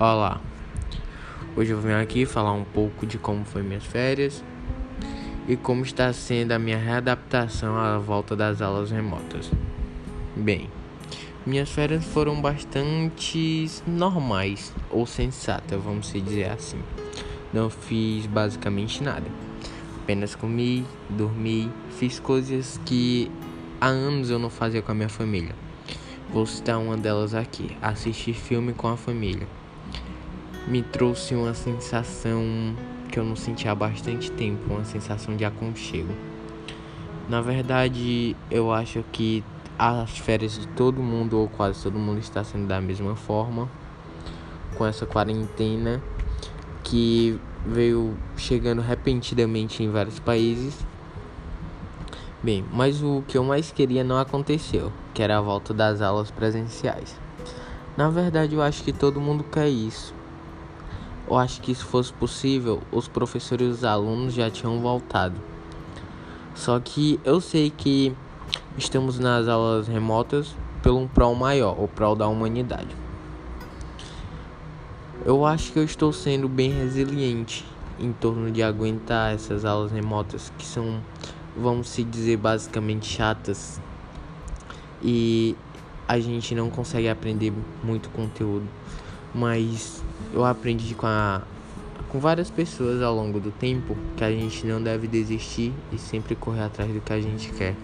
Olá, hoje eu venho aqui falar um pouco de como foi minhas férias e como está sendo a minha readaptação à volta das aulas remotas. Bem, minhas férias foram bastante normais ou sensatas, vamos dizer assim. Não fiz basicamente nada, apenas comi, dormi, fiz coisas que há anos eu não fazia com a minha família. Vou citar uma delas aqui: assistir filme com a família me trouxe uma sensação que eu não sentia há bastante tempo, uma sensação de aconchego. Na verdade, eu acho que as férias de todo mundo, ou quase todo mundo, está sendo da mesma forma, com essa quarentena que veio chegando repentinamente em vários países. Bem, mas o que eu mais queria não aconteceu, que era a volta das aulas presenciais. Na verdade, eu acho que todo mundo quer isso, eu acho que se fosse possível, os professores e os alunos já tinham voltado. Só que eu sei que estamos nas aulas remotas pelo um prol maior, o prol da humanidade. Eu acho que eu estou sendo bem resiliente em torno de aguentar essas aulas remotas que são, vamos se dizer, basicamente chatas. E a gente não consegue aprender muito conteúdo mas eu aprendi com a com várias pessoas ao longo do tempo que a gente não deve desistir e sempre correr atrás do que a gente quer.